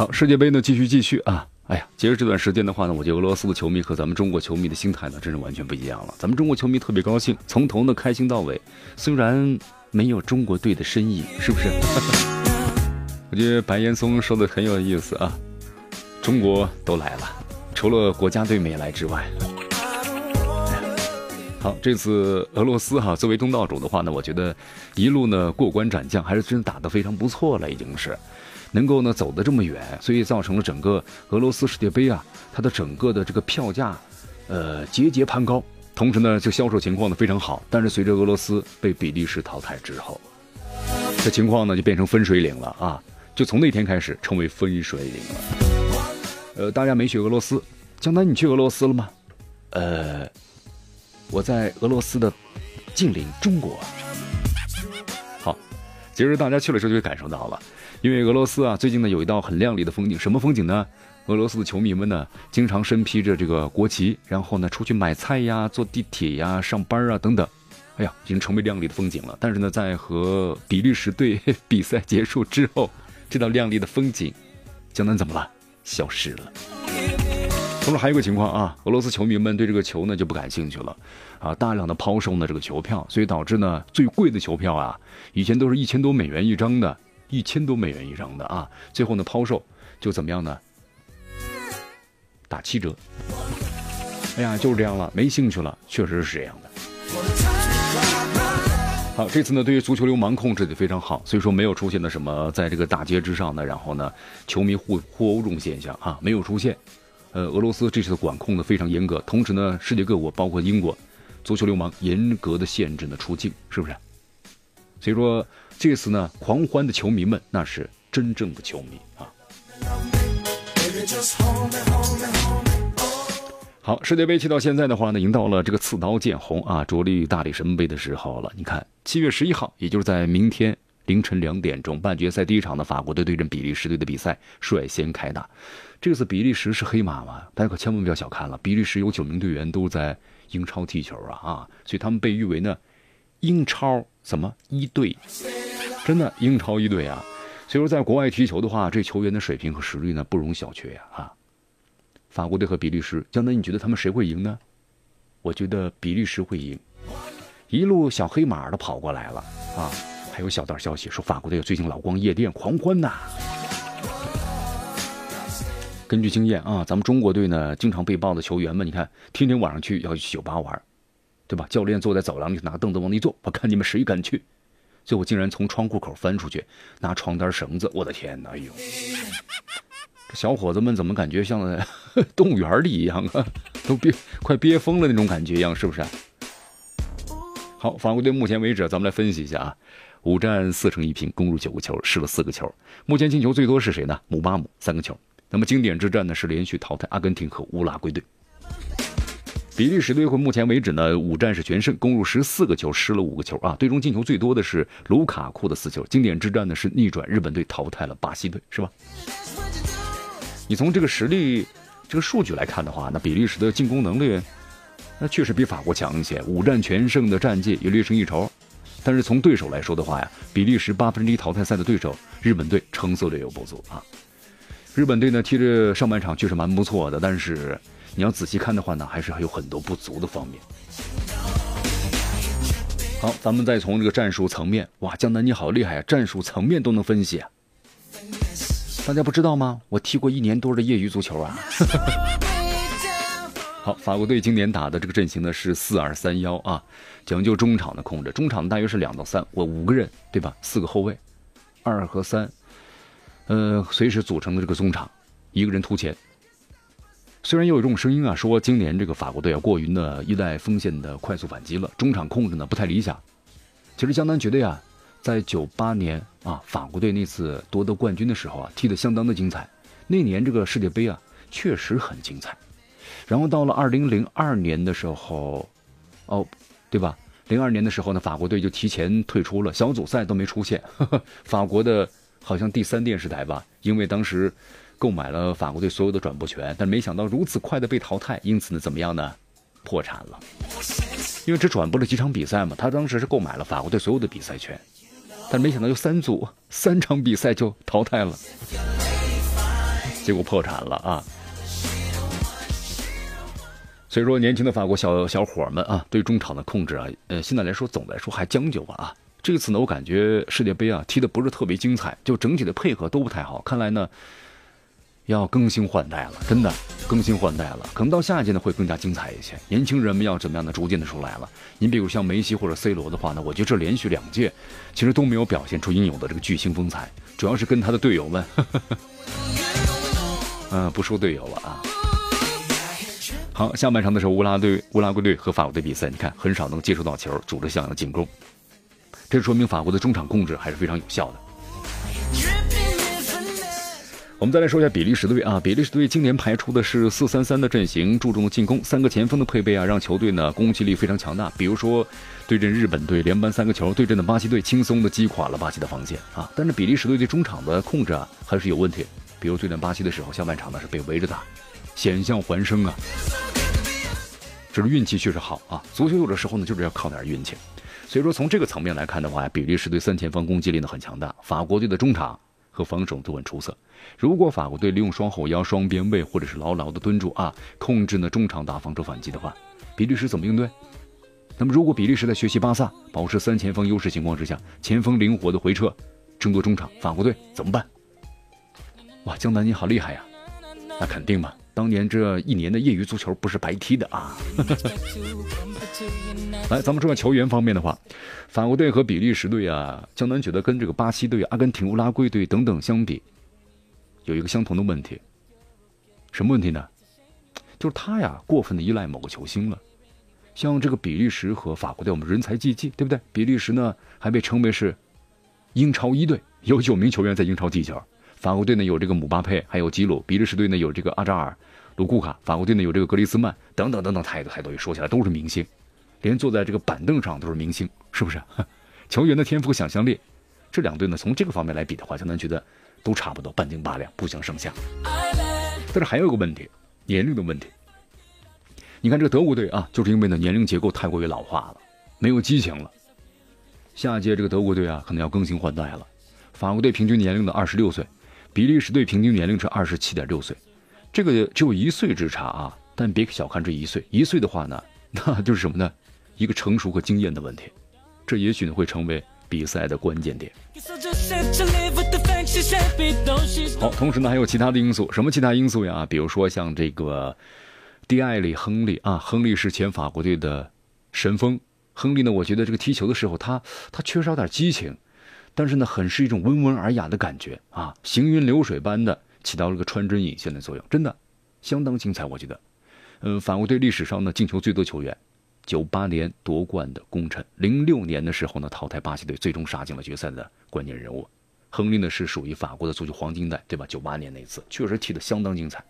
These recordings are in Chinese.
好，世界杯呢，继续继续啊！哎呀，其实这段时间的话呢，我觉得俄罗斯的球迷和咱们中国球迷的心态呢，真是完全不一样了。咱们中国球迷特别高兴，从头呢开心到尾，虽然没有中国队的身影，是不是？我觉得白岩松说的很有意思啊，中国都来了，除了国家队没来之外。好，这次俄罗斯哈作为东道主的话呢，我觉得一路呢过关斩将，还是真打得非常不错了，已经是能够呢走得这么远，所以造成了整个俄罗斯世界杯啊，它的整个的这个票价，呃节节攀高，同时呢就销售情况呢非常好。但是随着俄罗斯被比利时淘汰之后，这情况呢就变成分水岭了啊，就从那天开始成为分水岭了。呃，大家没去俄罗斯，江南你去俄罗斯了吗？呃。我在俄罗斯的近邻中国。其实大家去了之后就会感受到了，因为俄罗斯啊，最近呢有一道很亮丽的风景，什么风景呢？俄罗斯的球迷们呢，经常身披着这个国旗，然后呢出去买菜呀、坐地铁呀、上班啊等等，哎呀，已经成为亮丽的风景了。但是呢，在和比利时队 比赛结束之后，这道亮丽的风景，江南怎么了？消失了。同时还有个情况啊，俄罗斯球迷们对这个球呢就不感兴趣了，啊，大量的抛售呢这个球票，所以导致呢最贵的球票啊，以前都是一千多美元一张的，一千多美元一张的啊，最后呢抛售就怎么样呢？打七折。哎呀，就是这样了，没兴趣了，确实是这样的。好，这次呢对于足球流氓控制的非常好，所以说没有出现的什么在这个大街之上呢，然后呢球迷互互殴这种现象啊，没有出现。呃，俄罗斯这次的管控呢非常严格，同时呢，世界各国包括英国，足球流氓严格的限制呢出境，是不是？所以说这次呢，狂欢的球迷们那是真正的球迷啊。好，世界杯踢到现在的话呢，已经到了这个刺刀见红啊，着力大力神杯的时候了。你看，七月十一号，也就是在明天凌晨两点钟，半决赛第一场的法国队对阵比利时队的比赛率先开打。这次比利时是黑马吗？大家可千万不要小看了。比利时有九名队员都在英超踢球啊啊，所以他们被誉为呢英超什么一队，真的英超一队啊。所以说在国外踢球的话，这球员的水平和实力呢不容小觑呀啊。法国队和比利时，江南你觉得他们谁会赢呢？我觉得比利时会赢。一路小黑马的跑过来了啊，还有小道消息说法国队最近老光夜店狂欢呐。根据经验啊，咱们中国队呢，经常被爆的球员们，你看，天天晚上去要去酒吧玩，对吧？教练坐在走廊里，拿凳子往里坐，我看你们谁敢去？最后竟然从窗户口翻出去，拿床单绳子，我的天哪！哎呦，这小伙子们怎么感觉像 动物园里一样啊？都憋快憋疯了那种感觉一样，是不是？好，法国队目前为止，咱们来分析一下啊，五战四胜一平，攻入九个球，失了四个球。目前进球最多是谁呢？姆巴姆三个球。那么经典之战呢是连续淘汰阿根廷和乌拉圭队，比利时队会目前为止呢五战是全胜，攻入十四个球，失了五个球啊。队中进球最多的是卢卡库的四球。经典之战呢是逆转日本队淘汰了巴西队，是吧？你从这个实力、这个数据来看的话，那比利时的进攻能力，那确实比法国强一些。五战全胜的战绩也略胜一筹，但是从对手来说的话呀，比利时八分之一淘汰赛的对手日本队成色略有不足啊。日本队呢踢着上半场确实蛮不错的，但是你要仔细看的话呢，还是还有很多不足的方面。好，咱们再从这个战术层面，哇，江南你好厉害啊，战术层面都能分析啊！大家不知道吗？我踢过一年多的业余足球啊。好，法国队今年打的这个阵型呢是四二三幺啊，讲究中场的控制，中场大约是两到三，我五个人对吧？四个后卫，二和三。呃，随时组成的这个中场，一个人突前。虽然也有这种声音啊，说今年这个法国队啊过于呢依赖锋线的快速反击了，中场控制呢不太理想。其实江南觉得呀，在九八年啊法国队那次夺得冠军的时候啊，踢得相当的精彩。那年这个世界杯啊，确实很精彩。然后到了二零零二年的时候，哦，对吧？零二年的时候呢，法国队就提前退出了小组赛，都没出现。法国的好像第三电视台吧，因为当时购买了法国队所有的转播权，但没想到如此快的被淘汰，因此呢，怎么样呢？破产了。因为只转播了几场比赛嘛，他当时是购买了法国队所有的比赛权，但没想到就三组三场比赛就淘汰了，结果破产了啊。所以说，年轻的法国小小伙们啊，对中场的控制啊，呃，现在来说，总来说还将就吧啊。这次呢，我感觉世界杯啊踢的不是特别精彩，就整体的配合都不太好。看来呢，要更新换代了，真的更新换代了。可能到下一届呢会更加精彩一些。年轻人们要怎么样的逐渐的出来了？您比如像梅西或者 C 罗的话呢，我觉得这连续两届其实都没有表现出应有的这个巨星风采，主要是跟他的队友们，嗯，不说队友了啊。好，下半场的时候，乌拉队、乌拉圭队和法国队比赛，你看很少能接触到球，组织像样的进攻，这说明法国的中场控制还是非常有效的。我们再来说一下比利时队啊，比利时队今年排出的是四三三的阵型，注重进攻，三个前锋的配备啊，让球队呢攻击力非常强大。比如说对阵日本队连扳三个球，对阵的巴西队轻松的击垮了巴西的防线啊。但是比利时队对中场的控制啊还是有问题，比如对阵巴西的时候，下半场呢是被围着打。险象环生啊！这是运气确实好啊。足球有的时候呢，就是要靠点运气。所以说，从这个层面来看的话，比利时队三前锋攻击力呢很强大，法国队的中场和防守都很出色。如果法国队利用双后腰、双边卫，或者是牢牢的蹲住啊，控制呢中场打防守反击的话，比利时怎么应对？那么，如果比利时在学习巴萨，保持三前锋优势情况之下，前锋灵活的回撤，争夺中场，法国队怎么办？哇，江南你好厉害呀！那肯定嘛。当年这一年的业余足球不是白踢的啊！来，咱们说说球员方面的话，法国队和比利时队啊，江南觉得跟这个巴西队、阿根廷、乌拉圭队等等相比，有一个相同的问题。什么问题呢？就是他呀过分的依赖某个球星了。像这个比利时和法国队，我们人才济济，对不对？比利时呢还被称为是英超一队，有九名球员在英超踢球。法国队呢有这个姆巴佩，还有吉鲁；比利时队呢有这个阿扎尔。卢库卡，法国队呢有这个格里斯曼等等等等，太多太多，说起来都是明星，连坐在这个板凳上都是明星，是不是？球员的天赋和、想象力，这两队呢从这个方面来比的话，江南觉得都差不多，半斤八两，不相上下。但是还有一个问题，年龄的问题。你看这个德国队啊，就是因为呢年龄结构太过于老化了，没有激情了。下届这个德国队啊，可能要更新换代了。法国队平均年龄的二十六岁，比利时队平均年龄是二十七点六岁。这个只有一岁之差啊，但别小看这一岁。一岁的话呢，那就是什么呢？一个成熟和经验的问题。这也许呢会成为比赛的关键点。好，同时呢还有其他的因素，什么其他因素呀？比如说像这个蒂埃里·亨利啊，亨利是前法国队的神锋。亨利呢，我觉得这个踢球的时候，他他缺少点激情，但是呢，很是一种温文尔雅的感觉啊，行云流水般的。起到了个穿针引线的作用，真的相当精彩。我觉得，嗯，法国队历史上呢进球最多球员，九八年夺冠的功臣，零六年的时候呢淘汰巴西队，最终杀进了决赛的关键人物。亨利呢是属于法国的足球黄金代，对吧？九八年那次确实踢得相当精彩。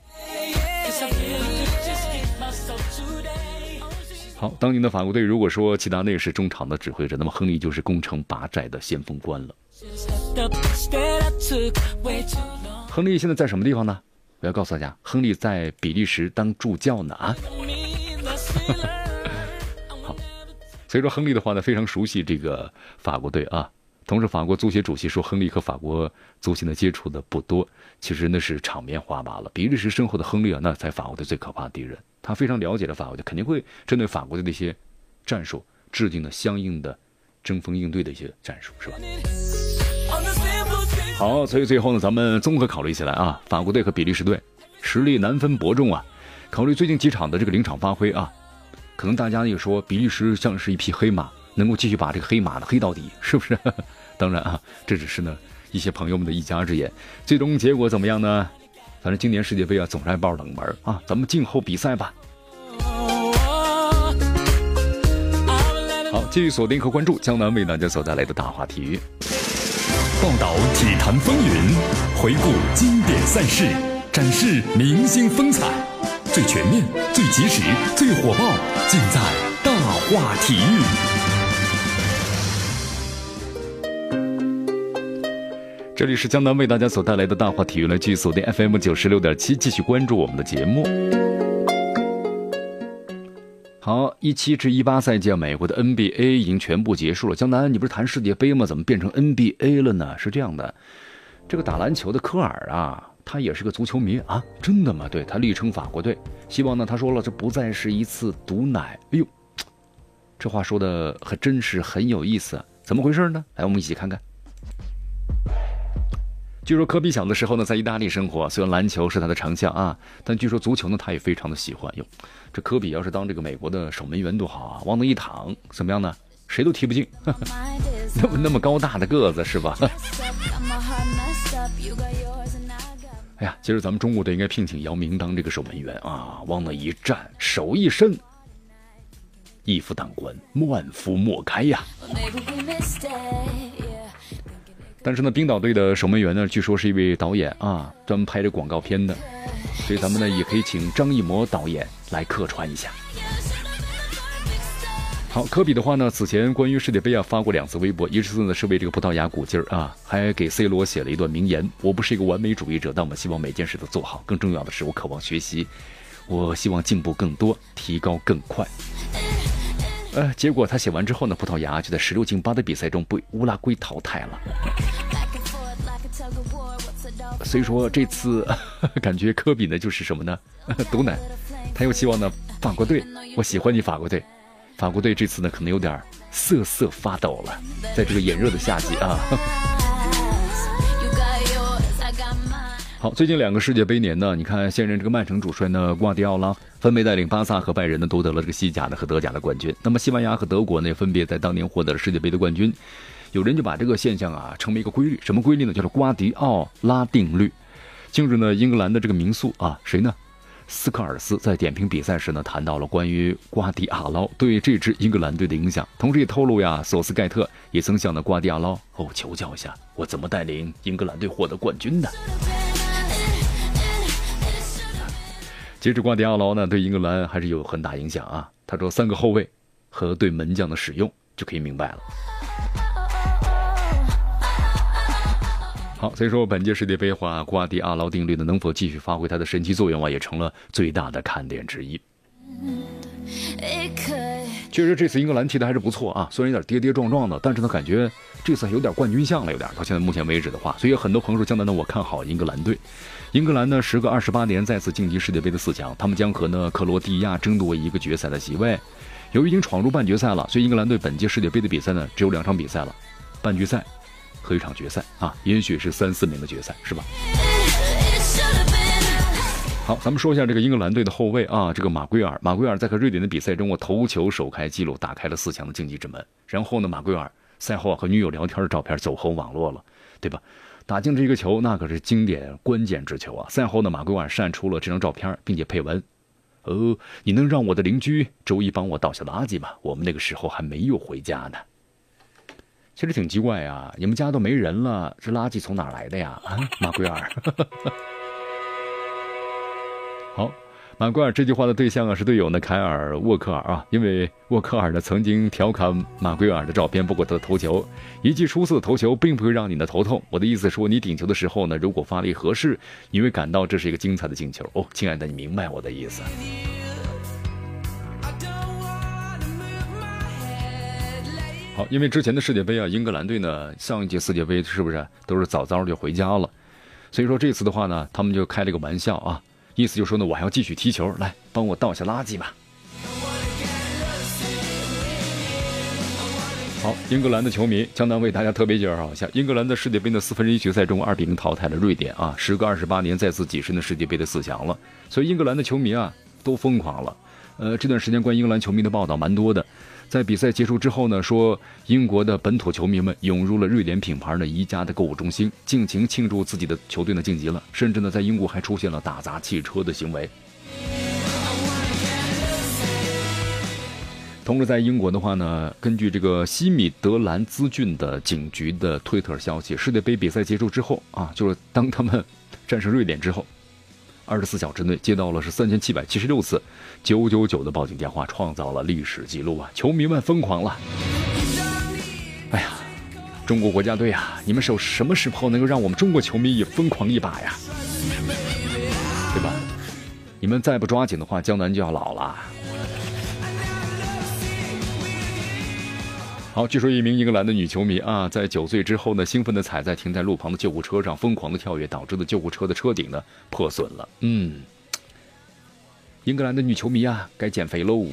好，当年的法国队，如果说齐达内是中场的指挥者，那么亨利就是攻城拔寨的先锋官了。亨利现在在什么地方呢？我要告诉大家，亨利在比利时当助教呢啊！好，所以说亨利的话呢，非常熟悉这个法国队啊。同时，法国足协主席说，亨利和法国足协呢接触的不多，其实那是场面话罢了。比利时身后的亨利啊，那才法国队最可怕的敌人。他非常了解的法国队，肯定会针对法国队的那些战术制定了相应的争锋应对的一些战术，是吧？好，所以最后呢，咱们综合考虑起来啊，法国队和比利时队实力难分伯仲啊。考虑最近几场的这个临场发挥啊，可能大家也说比利时像是一匹黑马，能够继续把这个黑马呢黑到底，是不是？当然啊，这只是呢一些朋友们的一家之言。最终结果怎么样呢？反正今年世界杯啊，总是爱爆冷门啊，咱们静候比赛吧。好，继续锁定和关注江南为大家所带来的大话体育。报道体坛风云，回顾经典赛事，展示明星风采，最全面、最及时、最火爆，尽在大话体育。这里是江南为大家所带来的大话体育，来继续锁定 FM 九十六点七，继续关注我们的节目。好，一七至一八赛季，美国的 NBA 已经全部结束了。江南，你不是谈世界杯吗？怎么变成 NBA 了呢？是这样的，这个打篮球的科尔啊，他也是个足球迷啊，真的吗？对他力撑法国队，希望呢，他说了，这不再是一次毒奶。哎呦，这话说的还真是很有意思，怎么回事呢？来，我们一起看看。据说科比小的时候呢，在意大利生活，虽然篮球是他的长项啊，但据说足球呢，他也非常的喜欢。哟，这科比要是当这个美国的守门员多好啊，往那一躺，怎么样呢？谁都踢不进，那么那么高大的个子是吧？哎呀，其实咱们中国队应该聘请姚明当这个守门员啊，往那一站，手一伸，一夫当关，万夫莫开呀。但是呢，冰岛队的守门员呢，据说是一位导演啊，专门拍这广告片的，所以咱们呢也可以请张艺谋导演来客串一下。好，科比的话呢，此前关于世界杯啊发过两次微博，一次呢是为这个葡萄牙鼓劲儿啊，还给 C 罗写了一段名言：“我不是一个完美主义者，但我们希望每件事都做好。更重要的是，我渴望学习，我希望进步更多，提高更快。”呃，结果他写完之后呢，葡萄牙就在十六进八的比赛中被乌拉圭淘汰了。所以说这次 感觉科比呢就是什么呢？毒奶，他又希望呢法国队，我喜欢你法国队，法国队这次呢可能有点瑟瑟发抖了，在这个炎热的夏季啊。好，最近两个世界杯年呢，你看现任这个曼城主帅呢，瓜迪奥拉分别带领巴萨和拜仁呢，都得了这个西甲的和德甲的冠军。那么西班牙和德国呢，分别在当年获得了世界杯的冠军。有人就把这个现象啊，称为一个规律，什么规律呢？叫做瓜迪奥拉定律。近日呢，英格兰的这个名宿啊，谁呢？斯科尔斯在点评比赛时呢，谈到了关于瓜迪奥拉对这支英格兰队的影响，同时也透露呀，索斯盖特也曾向呢瓜迪奥拉哦求教一下，我怎么带领英格兰队获得冠军的。截止瓜迪奥拉呢，对英格兰还是有很大影响啊。他说，三个后卫和对门将的使用就可以明白了。好，所以说本届世界杯话，瓜迪奥拉定律呢，能否继续发挥它的神奇作用啊，也成了最大的看点之一。确实，这次英格兰踢的还是不错啊，虽然有点跌跌撞撞的，但是呢，感觉这次有点冠军相了，有点。到现在目前为止的话，所以很多朋友说，江南呢，我看好英格兰队。英格兰呢，时隔二十八年再次晋级世界杯的四强，他们将和呢克罗地亚争夺一个决赛的席位。由于已经闯入半决赛了，所以英格兰队本届世界杯的比赛呢只有两场比赛了，半决赛和一场决赛啊，也许是三四名的决赛，是吧？好，咱们说一下这个英格兰队的后卫啊，这个马圭尔，马圭尔在和瑞典的比赛中，我头球首开纪录，打开了四强的晋级之门。然后呢，马圭尔赛后和女友聊天的照片走红网络了，对吧？打进这个球，那可是经典关键之球啊！赛后呢，马圭尔晒出了这张照片，并且配文：“哦，你能让我的邻居周一帮我倒下垃圾吗？我们那个时候还没有回家呢。”其实挺奇怪啊，你们家都没人了，这垃圾从哪来的呀？啊，马圭尔。好。马圭尔这句话的对象啊是队友呢凯尔沃克尔啊，因为沃克尔呢曾经调侃马圭尔的照片，包括他的头球，一记出色的头球并不会让你的头痛。我的意思说，你顶球的时候呢，如果发力合适，你会感到这是一个精彩的进球哦，亲爱的，你明白我的意思。好，因为之前的世界杯啊，英格兰队呢上一届世界杯是不是都是早早就回家了？所以说这次的话呢，他们就开了个玩笑啊。意思就是说呢，我还要继续踢球，来帮我倒下垃圾吧。好，英格兰的球迷，江南为大家特别介绍一下，英格兰在世界杯的四分之一决赛中，二比零淘汰了瑞典啊，时隔二十八年再次跻身的世界杯的四强了。所以英格兰的球迷啊，都疯狂了。呃，这段时间关于英格兰球迷的报道蛮多的。在比赛结束之后呢，说英国的本土球迷们涌入了瑞典品牌的宜家的购物中心，尽情庆祝自己的球队呢晋级了。甚至呢，在英国还出现了打砸汽车的行为。同时，在英国的话呢，根据这个西米德兰兹郡的警局的推特消息，世界杯比赛结束之后啊，就是当他们战胜瑞典之后，二十四小时之内接到了是三千七百七十六次九九九的报警电话，创造了历史记录啊！球迷们疯狂了。哎呀，中国国家队啊，你们手什么时候能够让我们中国球迷也疯狂一把呀？对吧？你们再不抓紧的话，江南就要老了。好，据说一名英格兰的女球迷啊，在酒醉之后呢，兴奋的踩在停在路旁的救护车上，疯狂的跳跃，导致的救护车的车顶呢破损了。嗯，英格兰的女球迷啊，该减肥喽。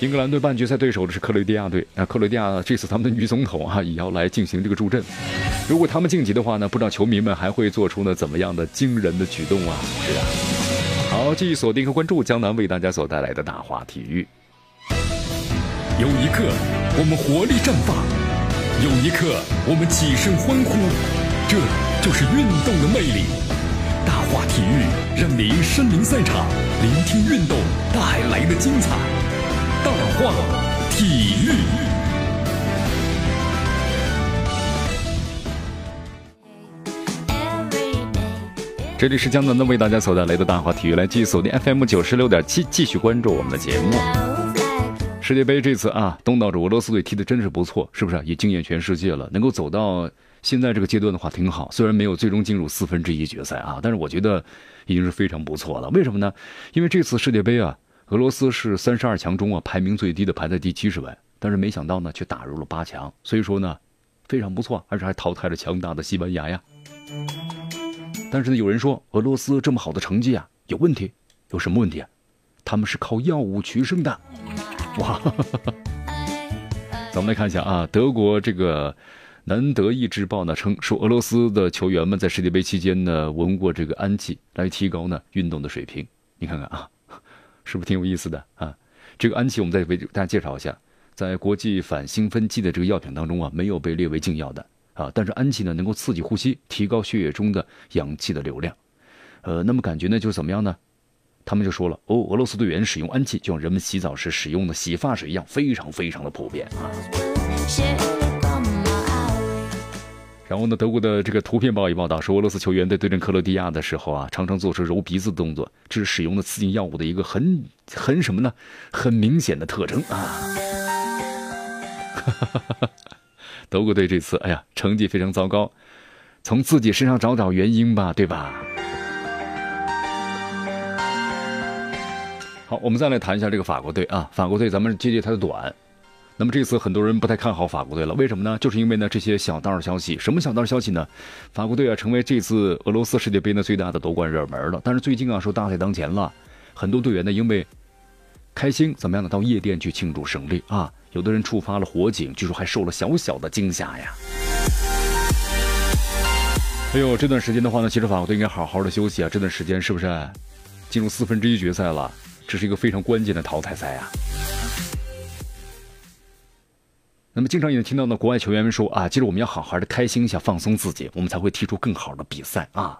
英格兰队半决赛对手的是克罗地亚队啊，克罗地亚这次他们的女总统啊也要来进行这个助阵。如果他们晋级的话呢，不知道球迷们还会做出呢怎么样的惊人的举动啊？是啊。好，继续锁定和关注江南为大家所带来的大话体育。有一刻，我们活力绽放；有一刻，我们起身欢呼。这就是运动的魅力。大话体育让您身临赛场，聆听运动带来的精彩。大话体育。这里是江南的为大家所带来的大话体育，来继续锁定 FM 九十六点七，继续关注我们的节目。世界杯这次啊，东道主俄罗斯队踢的真是不错，是不是？也惊艳全世界了。能够走到现在这个阶段的话，挺好。虽然没有最终进入四分之一决赛啊，但是我觉得已经是非常不错了。为什么呢？因为这次世界杯啊，俄罗斯是三十二强中啊排名最低的，排在第七十位。但是没想到呢，却打入了八强。所以说呢，非常不错，而且还淘汰了强大的西班牙呀。但是呢，有人说俄罗斯这么好的成绩啊，有问题。有什么问题啊？他们是靠药物取胜的。哇，咱们来看一下啊，德国这个《南德意志报》呢称说，俄罗斯的球员们在世界杯期间呢闻过这个氨气，来提高呢运动的水平。你看看啊，是不是挺有意思的啊？这个氨气我们再为大家介绍一下，在国际反兴奋剂的这个药品当中啊，没有被列为禁药的啊。但是氨气呢能够刺激呼吸，提高血液中的氧气的流量。呃，那么感觉呢就怎么样呢？他们就说了哦，俄罗斯队员使用氨气，就像人们洗澡时使用的洗发水一样，非常非常的普遍啊。然后呢，德国的这个图片报也报道说，俄罗斯球员在对阵克罗地亚的时候啊，常常做出揉鼻子的动作，这是使用的刺激药物的一个很很什么呢？很明显的特征啊。德国队这次哎呀，成绩非常糟糕，从自己身上找找原因吧，对吧？好，我们再来谈一下这个法国队啊。法国队，咱们接接他的短。那么这次很多人不太看好法国队了，为什么呢？就是因为呢这些小道消息。什么小道消息呢？法国队啊成为这次俄罗斯世界杯呢最大的夺冠热门了。但是最近啊说大赛当前了，很多队员呢因为开心怎么样呢到夜店去庆祝胜利啊。有的人触发了火警，据说还受了小小的惊吓呀。哎呦，这段时间的话呢，其实法国队应该好好的休息啊。这段时间是不是进入四分之一决赛了？这是一个非常关键的淘汰赛啊。那么，经常也听到呢，国外球员们说啊，其实我们要好好的开心一下，放松自己，我们才会踢出更好的比赛啊。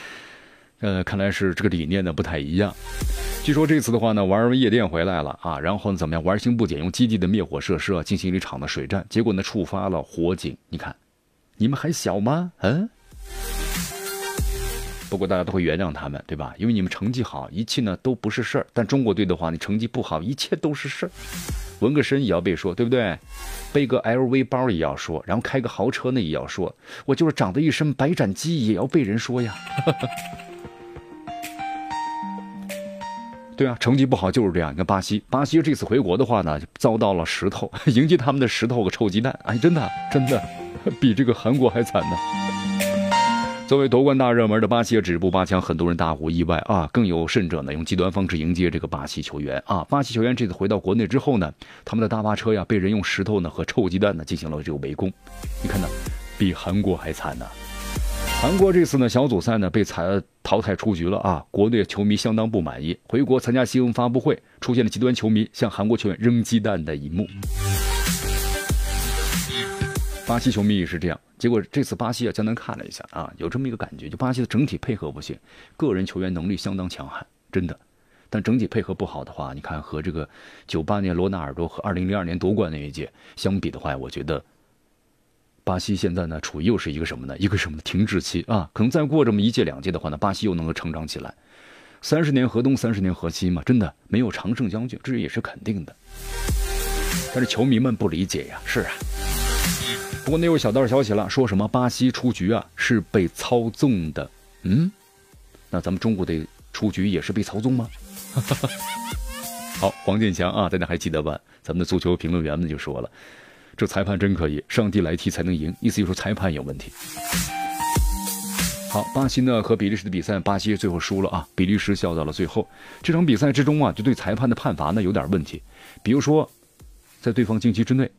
呃，看来是这个理念呢不太一样。据说这次的话呢，玩夜店回来了啊，然后呢怎么样，玩心不减，用基地的灭火设施啊进行一场的水战，结果呢触发了火警。你看，你们还小吗？嗯。不过大家都会原谅他们，对吧？因为你们成绩好，一切呢都不是事儿。但中国队的话，你成绩不好，一切都是事儿。纹个身也要被说，对不对？背个 LV 包也要说，然后开个豪车呢也要说。我就是长得一身白斩鸡，也要被人说呀。对啊，成绩不好就是这样。你看巴西，巴西这次回国的话呢，遭到了石头 迎接他们的石头和臭鸡蛋。哎，真的，真的，比这个韩国还惨呢。作为夺冠大热门的巴西止步八强，很多人大呼意外啊！更有甚者呢，用极端方式迎接这个巴西球员啊！巴西球员这次回到国内之后呢，他们的大巴车呀被人用石头呢和臭鸡蛋呢进行了这个围攻，你看呢，比韩国还惨呢。韩国这次呢小组赛呢被裁淘汰出局了啊！国内球迷相当不满意，回国参加新闻发布会，出现了极端球迷向韩国球员扔鸡蛋的一幕。巴西球迷也是这样，结果这次巴西啊，江南看了一下啊，有这么一个感觉，就巴西的整体配合不行，个人球员能力相当强悍，真的，但整体配合不好的话，你看和这个九八年罗纳尔多和二零零二年夺冠那一届相比的话，我觉得巴西现在呢处于又是一个什么呢？一个什么停滞期啊？可能再过这么一届两届的话呢，巴西又能够成长起来。三十年河东，三十年河西嘛，真的没有常胜将军，这也是肯定的。但是球迷们不理解呀，是啊。不过那有小道消息了，说什么巴西出局啊是被操纵的？嗯，那咱们中国的出局也是被操纵吗？好，黄健翔啊，大家还记得吧？咱们的足球评论员们就说了，这裁判真可以，上帝来踢才能赢，意思就是裁判有问题。好，巴西呢和比利时的比赛，巴西最后输了啊，比利时笑到了最后。这场比赛之中啊，就对裁判的判罚呢有点问题，比如说，在对方禁区之内，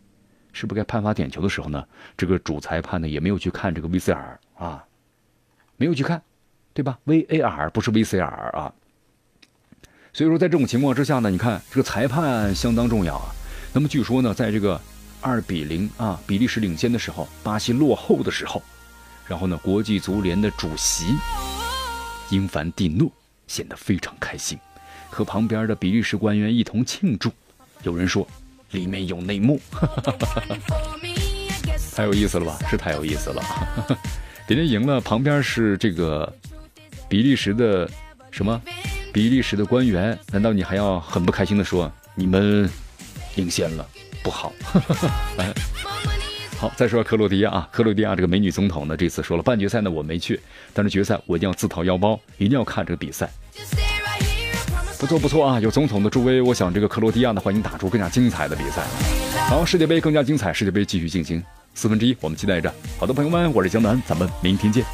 是不是该判罚点球的时候呢，这个主裁判呢也没有去看这个 VCR 啊，没有去看，对吧？VAR 不是 VCR 啊。所以说，在这种情况之下呢，你看这个裁判相当重要啊。那么据说呢，在这个二比零啊，比利时领先的时候，巴西落后的时候，然后呢，国际足联的主席英凡蒂诺显得非常开心，和旁边的比利时官员一同庆祝。有人说，里面有内幕，太有意思了吧？是太有意思了。别 人赢了，旁边是这个比利时的什么？比利时的官员，难道你还要很不开心的说你们领先了？不好。好，再说克罗地亚啊，克罗地亚这个美女总统呢，这次说了半决赛呢我没去，但是决赛我一定要自掏腰包，一定要看这个比赛。不错不错啊，有总统的助威，我想这个克罗地亚呢，欢迎打出更加精彩的比赛。好，世界杯更加精彩，世界杯继续进行四分之一，我们期待着。好的，朋友们，我是江南，咱们明天见。